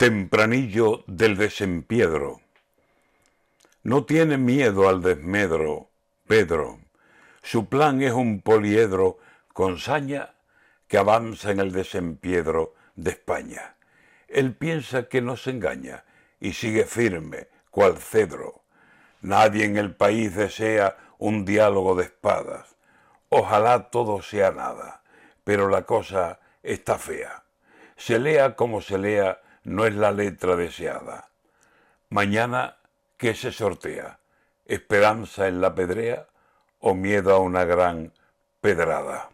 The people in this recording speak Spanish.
Tempranillo del desempiedro. No tiene miedo al desmedro, Pedro. Su plan es un poliedro con saña que avanza en el desempiedro de España. Él piensa que no se engaña y sigue firme, cual cedro. Nadie en el país desea un diálogo de espadas. Ojalá todo sea nada, pero la cosa está fea. Se lea como se lea, no es la letra deseada. Mañana, ¿qué se sortea? ¿Esperanza en la pedrea o miedo a una gran pedrada?